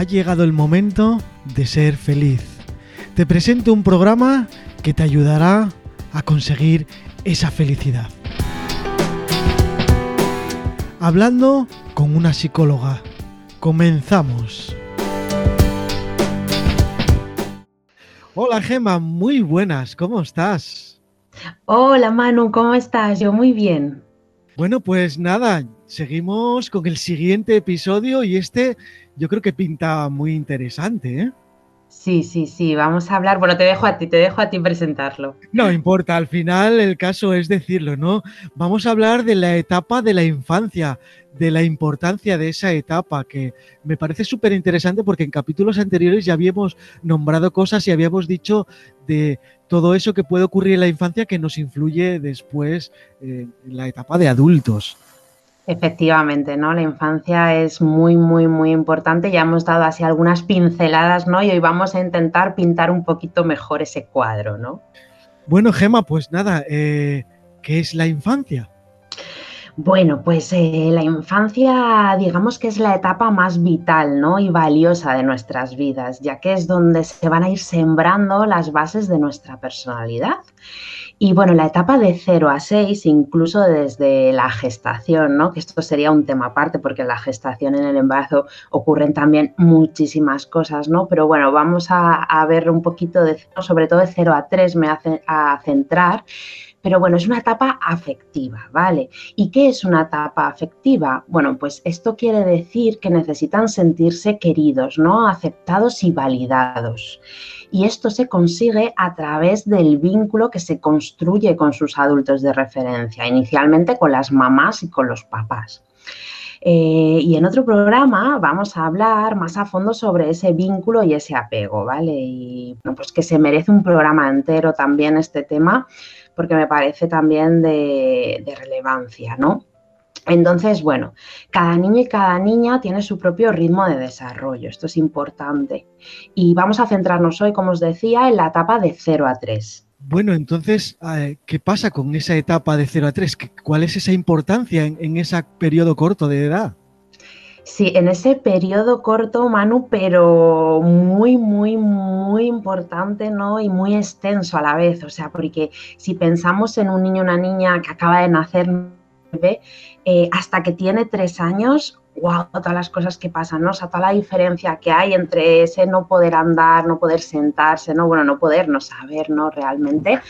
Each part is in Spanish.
ha llegado el momento de ser feliz. Te presento un programa que te ayudará a conseguir esa felicidad. Hablando con una psicóloga. Comenzamos. Hola Gema, muy buenas, ¿cómo estás? Hola Manu, ¿cómo estás? Yo muy bien. Bueno, pues nada, seguimos con el siguiente episodio y este yo creo que pinta muy interesante, ¿eh? Sí, sí, sí, vamos a hablar. Bueno, te dejo a ti, te dejo a ti presentarlo. No importa, al final el caso es decirlo, ¿no? Vamos a hablar de la etapa de la infancia, de la importancia de esa etapa, que me parece súper interesante porque en capítulos anteriores ya habíamos nombrado cosas y habíamos dicho de todo eso que puede ocurrir en la infancia que nos influye después en la etapa de adultos. Efectivamente, ¿no? La infancia es muy, muy, muy importante. Ya hemos dado así algunas pinceladas, ¿no? Y hoy vamos a intentar pintar un poquito mejor ese cuadro, ¿no? Bueno, Gema, pues nada, eh, ¿qué es la infancia? Bueno, pues eh, la infancia, digamos que es la etapa más vital ¿no? y valiosa de nuestras vidas, ya que es donde se van a ir sembrando las bases de nuestra personalidad. Y bueno, la etapa de 0 a 6, incluso desde la gestación, ¿no? Que esto sería un tema aparte, porque en la gestación, en el embarazo, ocurren también muchísimas cosas, ¿no? Pero bueno, vamos a, ver un poquito de, sobre todo de 0 a 3 me hace a centrar. Pero bueno, es una etapa afectiva, ¿vale? ¿Y qué es una etapa afectiva? Bueno, pues esto quiere decir que necesitan sentirse queridos, ¿no? Aceptados y validados y esto se consigue a través del vínculo que se construye con sus adultos de referencia, inicialmente con las mamás y con los papás. Eh, y en otro programa vamos a hablar más a fondo sobre ese vínculo y ese apego, ¿vale? Y bueno, pues que se merece un programa entero también este tema, porque me parece también de, relevancia, ¿no? Entonces, bueno, cada niño y cada niña tiene su propio ritmo de desarrollo, esto es importante. Y vamos a centrarnos hoy, como os decía, en la etapa de 0 a 3. Bueno, entonces, eh, ¿qué pasa con esa etapa de 0 a 3? ¿Cuál es esa importancia en, ese periodo corto de edad? Sí, en ese periodo corto, Manu, pero muy, muy, muy importante, ¿no? Y muy extenso a la vez. O sea, porque si pensamos en un niño una niña que acaba de nacer, eh, hasta que tiene tres años, wow, todas las cosas que pasan, ¿no? O sea, toda la diferencia que hay entre ese no poder andar, no poder sentarse, ¿no? Bueno, no poder, no saber, ¿no? Realmente.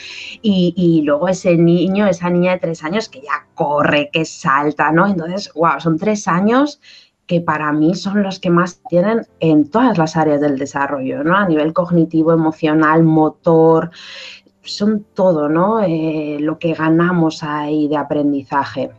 Y, y luego ese niño, esa niña de tres años que ya corre, que salta, ¿no? Entonces, wow, son tres años que para mí son los que más tienen en todas las áreas del desarrollo, ¿no? A nivel cognitivo, emocional, motor, son todo, ¿no? Eh, lo que ganamos ahí de aprendizaje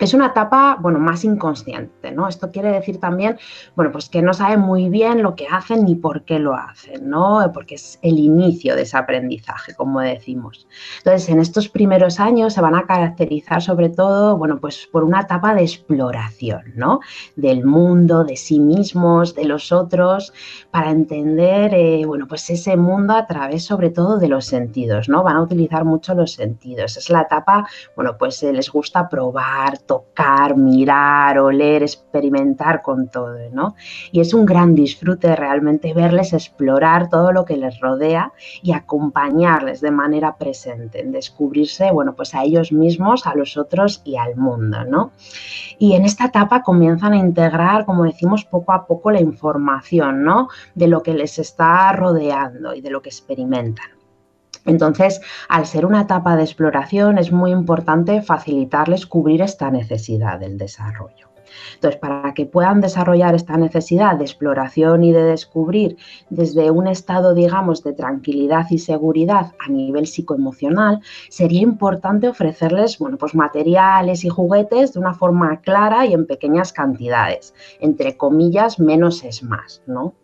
es una etapa, bueno, más inconsciente, ¿no? Esto quiere decir también, bueno, pues que no saben muy bien lo que hacen ni por qué lo hacen, ¿no? Porque es el inicio de ese aprendizaje, como decimos. Entonces, en estos primeros años se van a caracterizar sobre todo, bueno, pues por una etapa de exploración, ¿no? Del mundo, de sí mismos, de los otros, para entender, eh, bueno, pues ese mundo a través sobre todo de los sentidos, ¿no? Van a utilizar mucho los sentidos. Es la etapa, bueno, pues eh, les gusta probar, tocar, mirar, oler, experimentar con todo, ¿no? Y es un gran disfrute realmente verles explorar todo lo que les rodea y acompañarles de manera presente, en descubrirse, bueno, pues a ellos mismos, a los otros y al mundo, ¿no? Y en esta etapa comienzan a integrar, como decimos, poco a poco la información, ¿no? De lo que les está rodeando y de lo que experimentan. Entonces, al ser una etapa de exploración, es muy importante facilitarles cubrir esta necesidad del desarrollo. Entonces, para que puedan desarrollar esta necesidad de exploración y de descubrir desde un estado, digamos, de tranquilidad y seguridad a nivel psicoemocional, sería importante ofrecerles, bueno, pues materiales y juguetes de una forma clara y en pequeñas cantidades. Entre comillas, menos es más, ¿no?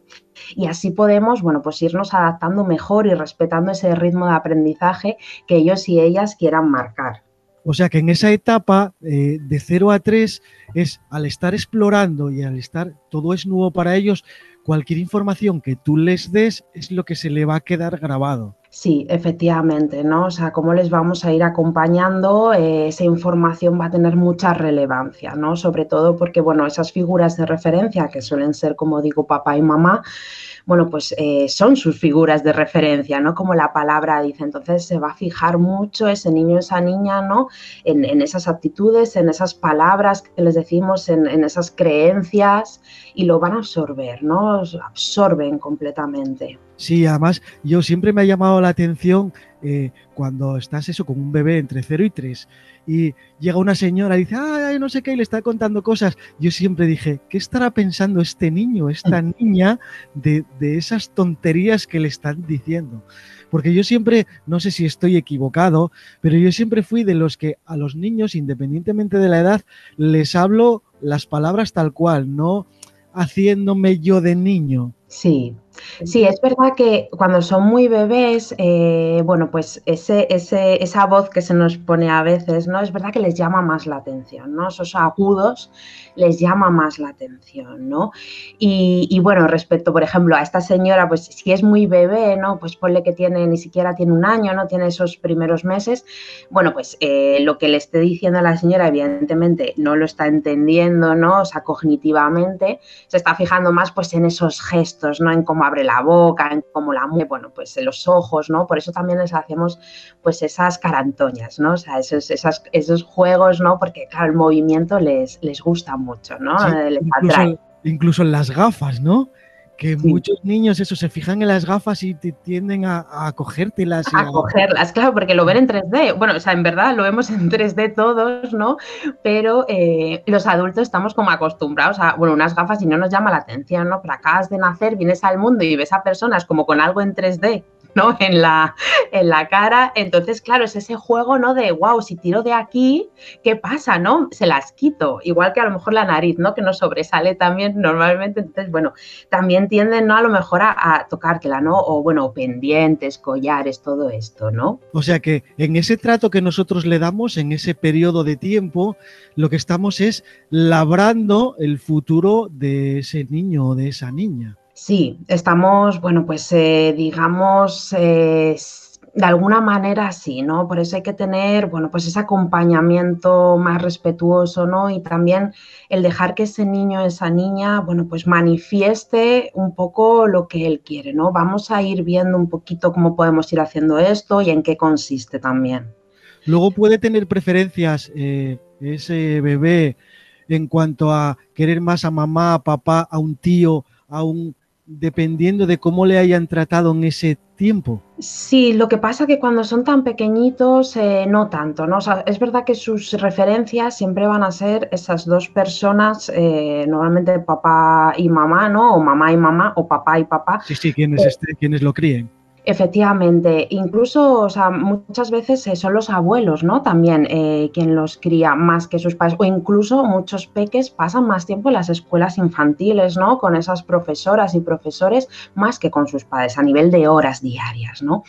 Y así podemos, bueno, pues irnos adaptando mejor y respetando ese ritmo de aprendizaje que ellos y ellas quieran marcar. O sea que en esa etapa eh, de 0 a 3 es al estar explorando y al estar todo es nuevo para ellos, cualquier información que tú les des es lo que se le va a quedar grabado. Sí, efectivamente, ¿no? O sea, cómo les vamos a ir acompañando, eh, esa información va a tener mucha relevancia, ¿no? Sobre todo porque, bueno, esas figuras de referencia que suelen ser, como digo, papá y mamá, bueno, pues eh, son sus figuras de referencia, ¿no? Como la palabra dice. Entonces se va a fijar mucho ese niño, esa niña, ¿no? En, esas actitudes, en esas palabras que les decimos, en, en, esas creencias y lo van a absorber, ¿no? Absorben completamente. Sí, además yo siempre me ha llamado la atención eh, cuando estás eso con un bebé entre 0 y 3 y llega una señora y dice, ay, no sé qué, y le está contando cosas. Yo siempre dije, ¿qué estará pensando este niño, esta mm. niña, de, de esas tonterías que le están diciendo? Porque yo siempre, no sé si estoy equivocado, pero yo siempre fui de los que a los niños, independientemente de la edad, les hablo las palabras tal cual, no haciéndome yo de niño. Sí, Sí, es verdad que cuando son muy bebés, eh, bueno, pues ese, esa voz que se nos pone a veces, ¿no? Es verdad que les llama más la atención, ¿no? Esos agudos les llama más la atención, ¿no? Y, bueno, respecto, por ejemplo, a esta señora, pues si es muy bebé, ¿no? Pues ponle que tiene, ni siquiera tiene un año, ¿no? Tiene esos primeros meses. Bueno, pues eh, lo que le esté diciendo a la señora, evidentemente, no lo está entendiendo, ¿no? O sea, cognitivamente, se está fijando más, pues, en esos gestos, ¿no? En cómo abre la boca, en cómo la mueve, bueno, pues en los ojos, ¿no? Por eso también les hacemos, pues, esas carantoñas, ¿no? O sea, esos, esos juegos, ¿no? Porque, claro, el movimiento les, les gusta mucho, ¿no? incluso, en las gafas, ¿no? Que muchos niños eso se fijan en las gafas y te tienden a, a cogértelas. A, cogerlas, claro, porque lo ven en 3D. Bueno, o sea, en verdad lo vemos en 3D todos, ¿no? Pero eh, los adultos estamos como acostumbrados a, bueno, unas gafas y no nos llama la atención, ¿no? Pero acabas de nacer, vienes al mundo y ves a personas como con algo en 3D ¿no? En la, en la cara. Entonces, claro, es ese juego, ¿no? De, wow, si tiro de aquí, ¿qué pasa, no? Se las quito. Igual que a lo mejor la nariz, ¿no? Que no sobresale también normalmente. Entonces, bueno, también tienden, ¿no? A lo mejor a, tocártela, ¿no? O, bueno, pendientes, collares, todo esto, ¿no? O sea que en ese trato que nosotros le damos, en ese periodo de tiempo, lo que estamos es labrando el futuro de ese niño o de esa niña. Sí, estamos, bueno, pues eh, digamos, eh, de alguna manera sí, ¿no? Por eso hay que tener, bueno, pues ese acompañamiento más respetuoso, ¿no? Y también el dejar que ese niño, esa niña, bueno, pues manifieste un poco lo que él quiere, ¿no? Vamos a ir viendo un poquito cómo podemos ir haciendo esto y en qué consiste también. Luego puede tener preferencias eh, ese bebé en cuanto a querer más a mamá, a papá, a un tío, a un dependiendo de cómo le hayan tratado en ese tiempo. Sí, lo que pasa que cuando son tan pequeñitos, eh, no tanto, ¿no? O sea, es verdad que sus referencias siempre van a ser esas dos personas, eh, normalmente papá y mamá, ¿no? O mamá y mamá, o papá y papá. Sí, sí, quienes, este, quienes lo críen. Efectivamente, incluso, muchas veces eh, son los abuelos, ¿no? También eh, quien los cría más que sus padres, o incluso muchos peques pasan más tiempo en las escuelas infantiles, ¿no? Con esas profesoras y profesores más que con sus padres a nivel de horas diarias, ¿no?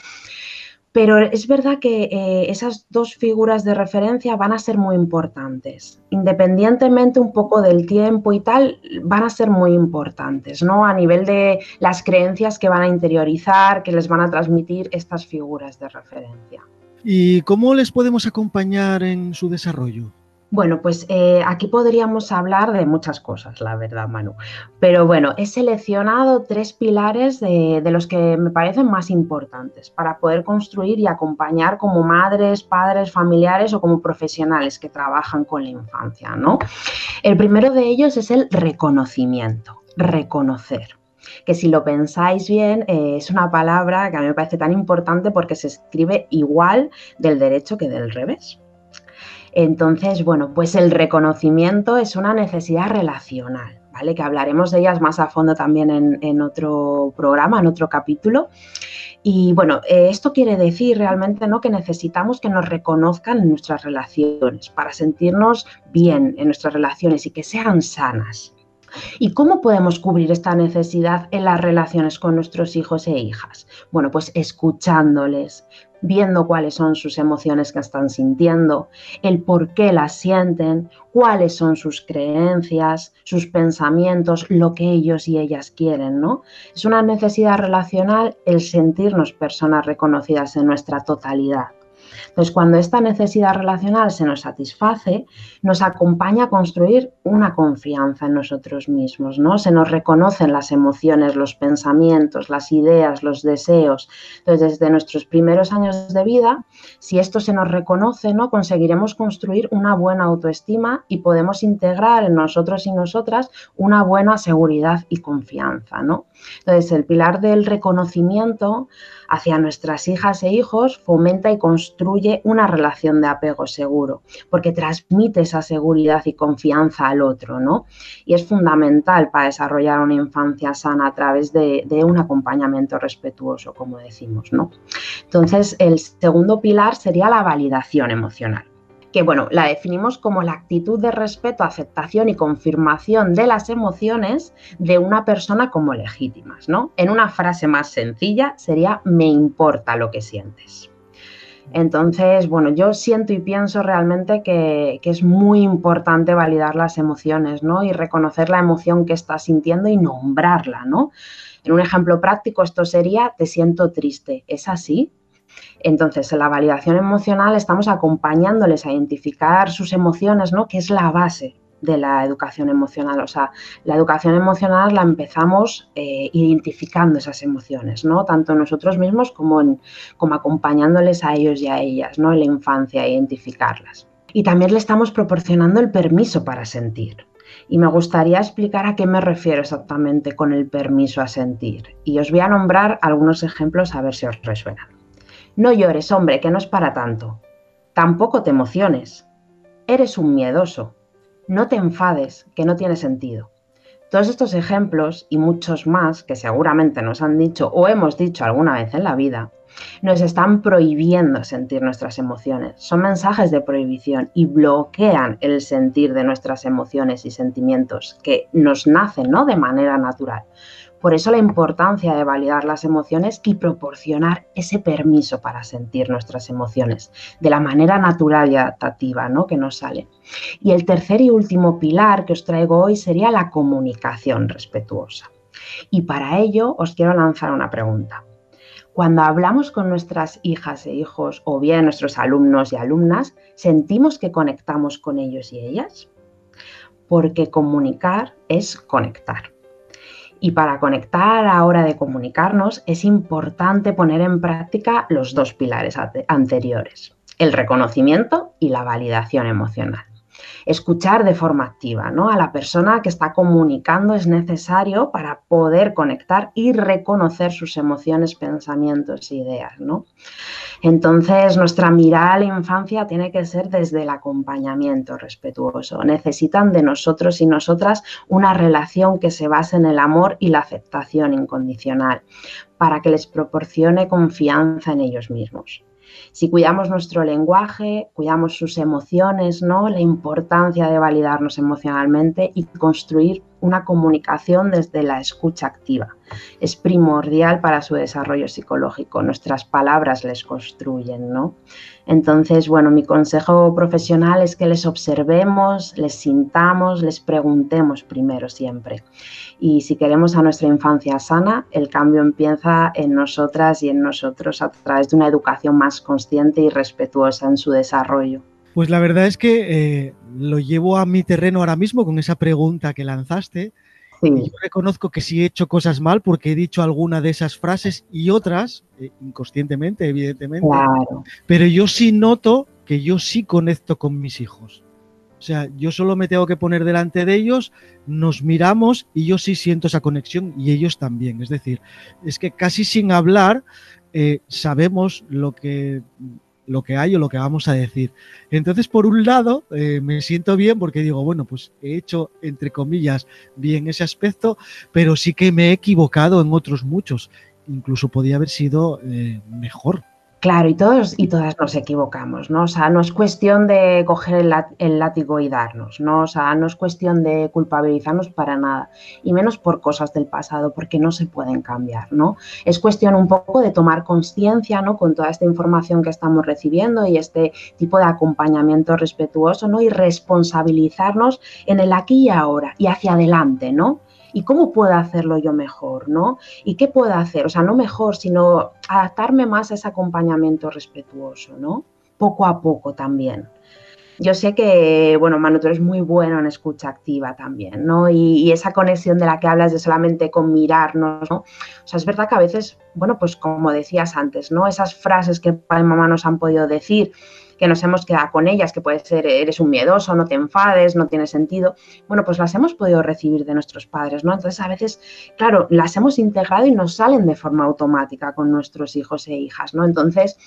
Pero es verdad que eh, esas dos figuras de referencia van a ser muy importantes. Independientemente un poco del tiempo y tal, van a ser muy importantes, ¿no? A nivel de las creencias que van a interiorizar, que les van a transmitir estas figuras de referencia. ¿Y cómo les podemos acompañar en su desarrollo? Bueno, pues eh, aquí podríamos hablar de muchas cosas, la verdad, Manu. Pero bueno, he seleccionado tres pilares de, los que me parecen más importantes para poder construir y acompañar como madres, padres, familiares o como profesionales que trabajan con la infancia, ¿no? El primero de ellos es el reconocimiento, reconocer que si lo pensáis bien eh, es una palabra que a mí me parece tan importante porque se escribe igual del derecho que del revés. Entonces, bueno, pues el reconocimiento es una necesidad relacional, ¿vale? Que hablaremos de ellas más a fondo también en, otro programa, en otro capítulo. Y bueno, eh, esto quiere decir realmente ¿no? que necesitamos que nos reconozcan en nuestras relaciones para sentirnos bien en nuestras relaciones y que sean sanas. ¿Y cómo podemos cubrir esta necesidad en las relaciones con nuestros hijos e hijas? Bueno, pues escuchándoles, viendo cuáles son sus emociones que están sintiendo, el por qué las sienten, cuáles son sus creencias, sus pensamientos, lo que ellos y ellas quieren, ¿no? Es una necesidad relacional el sentirnos personas reconocidas en nuestra totalidad. Entonces, cuando esta necesidad relacional se nos satisface, nos acompaña a construir una confianza en nosotros mismos, ¿no? Se nos reconocen las emociones, los pensamientos, las ideas, los deseos. Entonces, desde nuestros primeros años de vida, si esto se nos reconoce, ¿no? Conseguiremos construir una buena autoestima y podemos integrar en nosotros y nosotras una buena seguridad y confianza, ¿no? Entonces, el pilar del reconocimiento hacia nuestras hijas e hijos fomenta y construye una relación de apego seguro, porque transmite esa seguridad y confianza al otro, ¿no? Y es fundamental para desarrollar una infancia sana a través de, un acompañamiento respetuoso, como decimos, ¿no? Entonces, el segundo pilar sería la validación emocional que bueno, la definimos como la actitud de respeto, aceptación y confirmación de las emociones de una persona como legítimas, ¿no? En una frase más sencilla sería me importa lo que sientes. Entonces, bueno, yo siento y pienso realmente que, que, es muy importante validar las emociones, ¿no? Y reconocer la emoción que estás sintiendo y nombrarla, ¿no? En un ejemplo práctico, esto sería, te siento triste. ¿Es así? Entonces, en la validación emocional estamos acompañándoles a identificar sus emociones, ¿no? Que es la base de la educación emocional. O sea, la educación emocional la empezamos eh, identificando esas emociones, ¿no? Tanto nosotros mismos como, acompañándoles a ellos y a ellas, ¿no? En la infancia, identificarlas. Y también le estamos proporcionando el permiso para sentir. Y me gustaría explicar a qué me refiero exactamente con el permiso a sentir. Y os voy a nombrar algunos ejemplos a ver si os resuenan. No llores, hombre, que no es para tanto. Tampoco te emociones. Eres un miedoso. No te enfades, que no tiene sentido. Todos estos ejemplos y muchos más que seguramente nos han dicho o hemos dicho alguna vez en la vida, nos están prohibiendo sentir nuestras emociones. Son mensajes de prohibición y bloquean el sentir de nuestras emociones y sentimientos que nos nacen ¿no? de manera natural. Por eso la importancia de validar las emociones y proporcionar ese permiso para sentir nuestras emociones de la manera natural y adaptativa ¿no? que nos sale. Y el tercer y último pilar que os traigo hoy sería la comunicación respetuosa. Y para ello os quiero lanzar una pregunta. Cuando hablamos con nuestras hijas e hijos o bien nuestros alumnos y alumnas, ¿sentimos que conectamos con ellos y ellas? Porque comunicar es conectar. Y para conectar a la hora de comunicarnos es importante poner en práctica los dos pilares anteriores, el reconocimiento y la validación emocional. Escuchar de forma activa, ¿no? A la persona que está comunicando es necesario para poder conectar y reconocer sus emociones, pensamientos e ideas, ¿no? Entonces, nuestra mirada a la infancia tiene que ser desde el acompañamiento respetuoso. Necesitan de nosotros y nosotras una relación que se base en el amor y la aceptación incondicional para que les proporcione confianza en ellos mismos. Si cuidamos nuestro lenguaje, cuidamos sus emociones, ¿no? La importancia de validarnos emocionalmente y construir una comunicación desde la escucha activa. Es primordial para su desarrollo psicológico. Nuestras palabras les construyen, ¿no? Entonces, bueno, mi consejo profesional es que les observemos, les sintamos, les preguntemos primero siempre. Y si queremos a nuestra infancia sana, el cambio empieza en nosotras y en nosotros a través de una educación más consciente y respetuosa en su desarrollo. Pues la verdad es que eh, lo llevo a mi terreno ahora mismo con esa pregunta que lanzaste. Y yo reconozco que sí he hecho cosas mal porque he dicho alguna de esas frases y otras, eh, inconscientemente, evidentemente. Pero yo sí noto que yo sí conecto con mis hijos. O sea, yo solo me tengo que poner delante de ellos, nos miramos y yo sí siento esa conexión y ellos también. Es decir, es que casi sin hablar eh, sabemos lo que lo que hay o lo que vamos a decir. Entonces, por un lado, eh, me siento bien porque digo, bueno, pues he hecho, entre comillas, bien ese aspecto, pero sí que me he equivocado en otros muchos. Incluso podía haber sido eh, mejor. Claro, y todos y todas nos equivocamos, ¿no? O sea, no es cuestión de coger el, látigo y darnos, ¿no? O sea, no es cuestión de culpabilizarnos para nada, y menos por cosas del pasado, porque no se pueden cambiar, ¿no? Es cuestión un poco de tomar conciencia, ¿no? Con toda esta información que estamos recibiendo y este tipo de acompañamiento respetuoso, ¿no? Y responsabilizarnos en el aquí y ahora y hacia adelante, ¿no? ¿Y cómo puedo hacerlo yo mejor? ¿no? ¿Y qué puedo hacer? O sea, no mejor, sino adaptarme más a ese acompañamiento respetuoso, ¿no? Poco a poco también. Yo sé que, bueno, Manu, tú eres muy bueno en escucha activa también, ¿no? Y, esa conexión de la que hablas de solamente con mirarnos, ¿no? O sea, es verdad que a veces, bueno, pues como decías antes, ¿no? Esas frases que papá y mamá nos han podido decir, que nos hemos quedado con ellas, que puede ser eres un miedoso, no te enfades, no tiene sentido, bueno, pues las hemos podido recibir de nuestros padres, ¿no? Entonces a veces, claro, las hemos integrado y nos salen de forma automática con nuestros hijos e hijas, ¿no? Entonces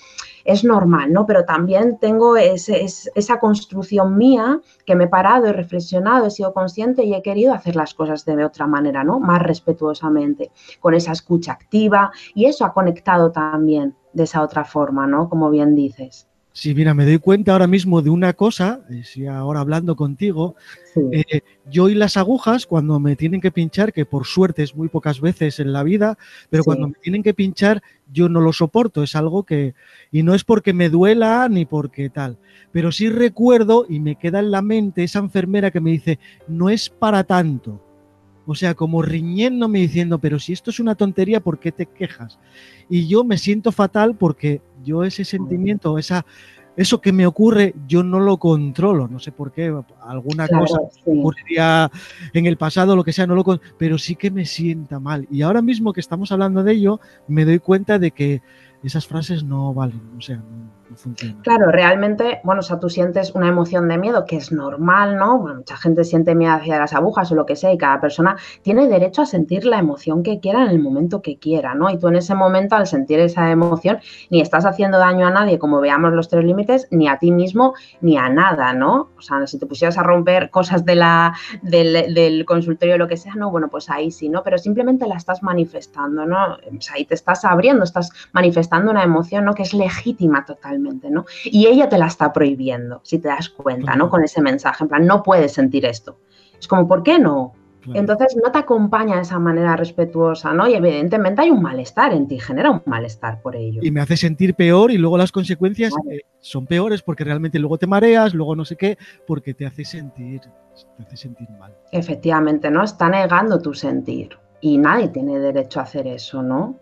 es normal, ¿no? Pero también tengo esa construcción mía que me he parado, he reflexionado, he sido consciente y he querido hacer las cosas de otra manera, ¿no? Más respetuosamente, con esa escucha activa y eso ha conectado también de esa otra forma, ¿no? Como bien dices. Sí, mira, me doy cuenta ahora mismo de una cosa, eh, si ahora hablando contigo, eh, yo y las agujas cuando me tienen que pinchar, que por suerte es muy pocas veces en la vida, pero cuando me tienen que pinchar yo no lo soporto, es algo que, y no es porque me duela ni porque tal, pero sí recuerdo y me queda en la mente esa enfermera que me dice, no es para tanto. O sea, como riñéndome diciendo, pero si esto es una tontería, ¿por qué te quejas? Y yo me siento fatal porque yo ese sentimiento, esa, eso que me ocurre, yo no lo controlo, no sé por qué, alguna cosa ocurriría en el pasado, lo que sea, no lo pero sí que me sienta mal. Y ahora mismo que estamos hablando de ello, me doy cuenta de que esas frases no valen, o sea, no, Claro, realmente, bueno, o sea, tú sientes una emoción de miedo que es normal, ¿no? Bueno, mucha gente siente miedo hacia las agujas o lo que sea y cada persona tiene derecho a sentir la emoción que quiera en el momento que quiera, ¿no? Y tú en ese momento, al sentir esa emoción, ni estás haciendo daño a nadie, como veamos los tres límites, ni a ti mismo, ni a nada, ¿no? O sea, si te pusieras a romper cosas de la, del, del consultorio o lo que sea, no, bueno, pues ahí sí, ¿no? Pero simplemente la estás manifestando, ¿no? O sea, ahí te estás abriendo, estás manifestando una emoción, ¿no? Que es legítima totalmente. ¿No? Y ella te la está prohibiendo, si te das cuenta, ¿no? Con ese mensaje, en plan, no puedes sentir esto. Es como, ¿por qué no? Entonces no te acompaña de esa manera respetuosa, ¿no? Y evidentemente hay un malestar en ti, genera un malestar por ello. Y me hace sentir peor y luego las consecuencias eh, son peores porque realmente luego te mareas, luego no sé qué, porque te hace sentir, te hace sentir mal. Efectivamente, ¿no? Está negando tu sentir y nadie tiene derecho a hacer eso, ¿no?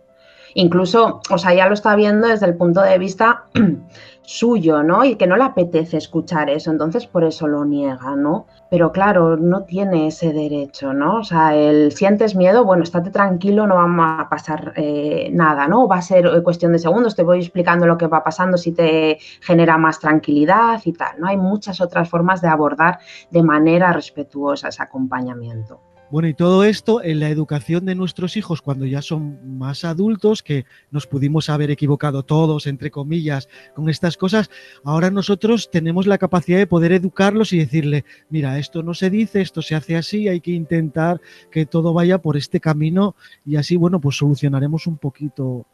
Incluso, o sea, ya lo está viendo desde el punto de vista suyo, ¿no? Y que no le apetece escuchar eso, entonces por eso lo niega, ¿no? Pero claro, no tiene ese derecho, ¿no? O sea, el sientes miedo, bueno, estate tranquilo, no va a pasar eh, nada, ¿no? Va a ser eh, cuestión de segundos, te voy explicando lo que va pasando si te genera más tranquilidad y tal, ¿no? Hay muchas otras formas de abordar de manera respetuosa ese acompañamiento. Bueno, y todo esto en la educación de nuestros hijos cuando ya son más adultos, que nos pudimos haber equivocado todos, entre comillas, con estas cosas, ahora nosotros tenemos la capacidad de poder educarlos y decirle, mira, esto no se dice, esto se hace así, hay que intentar que todo vaya por este camino y así, bueno, pues solucionaremos un poquito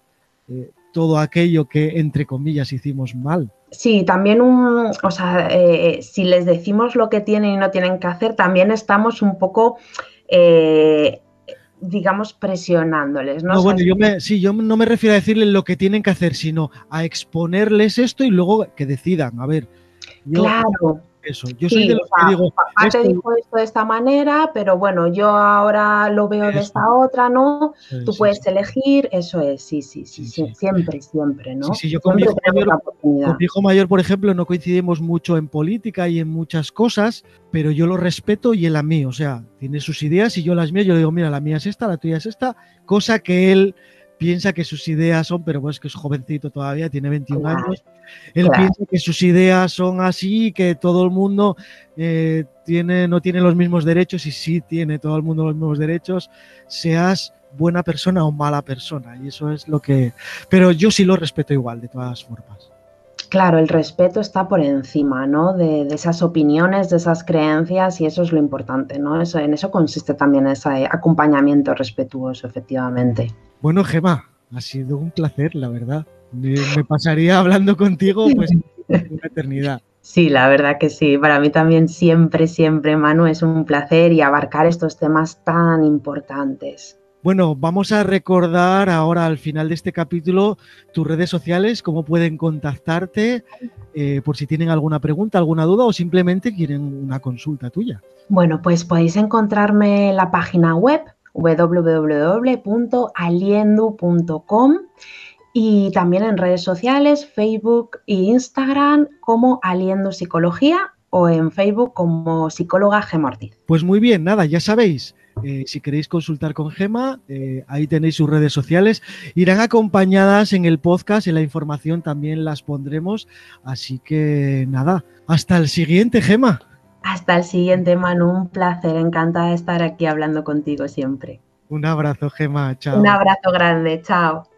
eh, todo aquello que, entre comillas, hicimos mal. Sí, también un, o sea, eh, si les decimos lo que tienen y no tienen que hacer, también estamos un poco eh, digamos, presionándoles. ¿no? bueno, yo me, sí, yo no me refiero a decirles lo que tienen que hacer, sino a exponerles esto y luego que decidan. A ver. claro. Eso, yo soy de los que digo. Papá te dijo esto de esta manera, pero bueno, yo ahora lo veo de esta otra, ¿no? Tú puedes elegir, eso es, sí, sí, sí, siempre, siempre, ¿no? Sí, yo con mi, hijo mayor, por ejemplo, no coincidimos mucho en política y en muchas cosas, pero yo lo respeto y él a mí, o sea, tiene sus ideas y yo las mías, yo le digo, mira, la mía es esta, la tuya es esta, cosa que él piensa que sus ideas son, pero pues que es jovencito todavía, tiene 21 años, él piensa que sus ideas son así, que todo el mundo eh, tiene, no tiene los mismos derechos y sí tiene todo el mundo los mismos derechos, seas buena persona o mala persona. Y eso es lo que... Pero yo sí lo respeto igual, de todas formas. Claro, el respeto está por encima, ¿no? De, esas opiniones, de esas creencias y eso es lo importante, ¿no? Eso, en eso consiste también ese acompañamiento respetuoso, efectivamente. Bueno, Gema, ha sido un placer, la verdad. Me pasaría hablando contigo pues una eternidad. Sí, la verdad que sí. Para mí también siempre, siempre, Manu, es un placer y abarcar estos temas tan importantes. Bueno, vamos a recordar ahora al final de este capítulo tus redes sociales, cómo pueden contactarte, eh, por si tienen alguna pregunta, alguna duda o simplemente quieren una consulta tuya. Bueno, pues podéis encontrarme en la página web www.aliendu.com y también en redes sociales, Facebook e Instagram como Aliendo Psicología o en Facebook como psicóloga Gemortiz. Pues muy bien, nada, ya sabéis, eh, si queréis consultar con Gema, eh, ahí tenéis sus redes sociales. Irán acompañadas en el podcast, en la información también las pondremos. Así que nada, hasta el siguiente, Gema. Hasta el siguiente, Manu. Un placer, encantada de estar aquí hablando contigo siempre. Un abrazo, Gema. Chao. Un abrazo grande. Chao.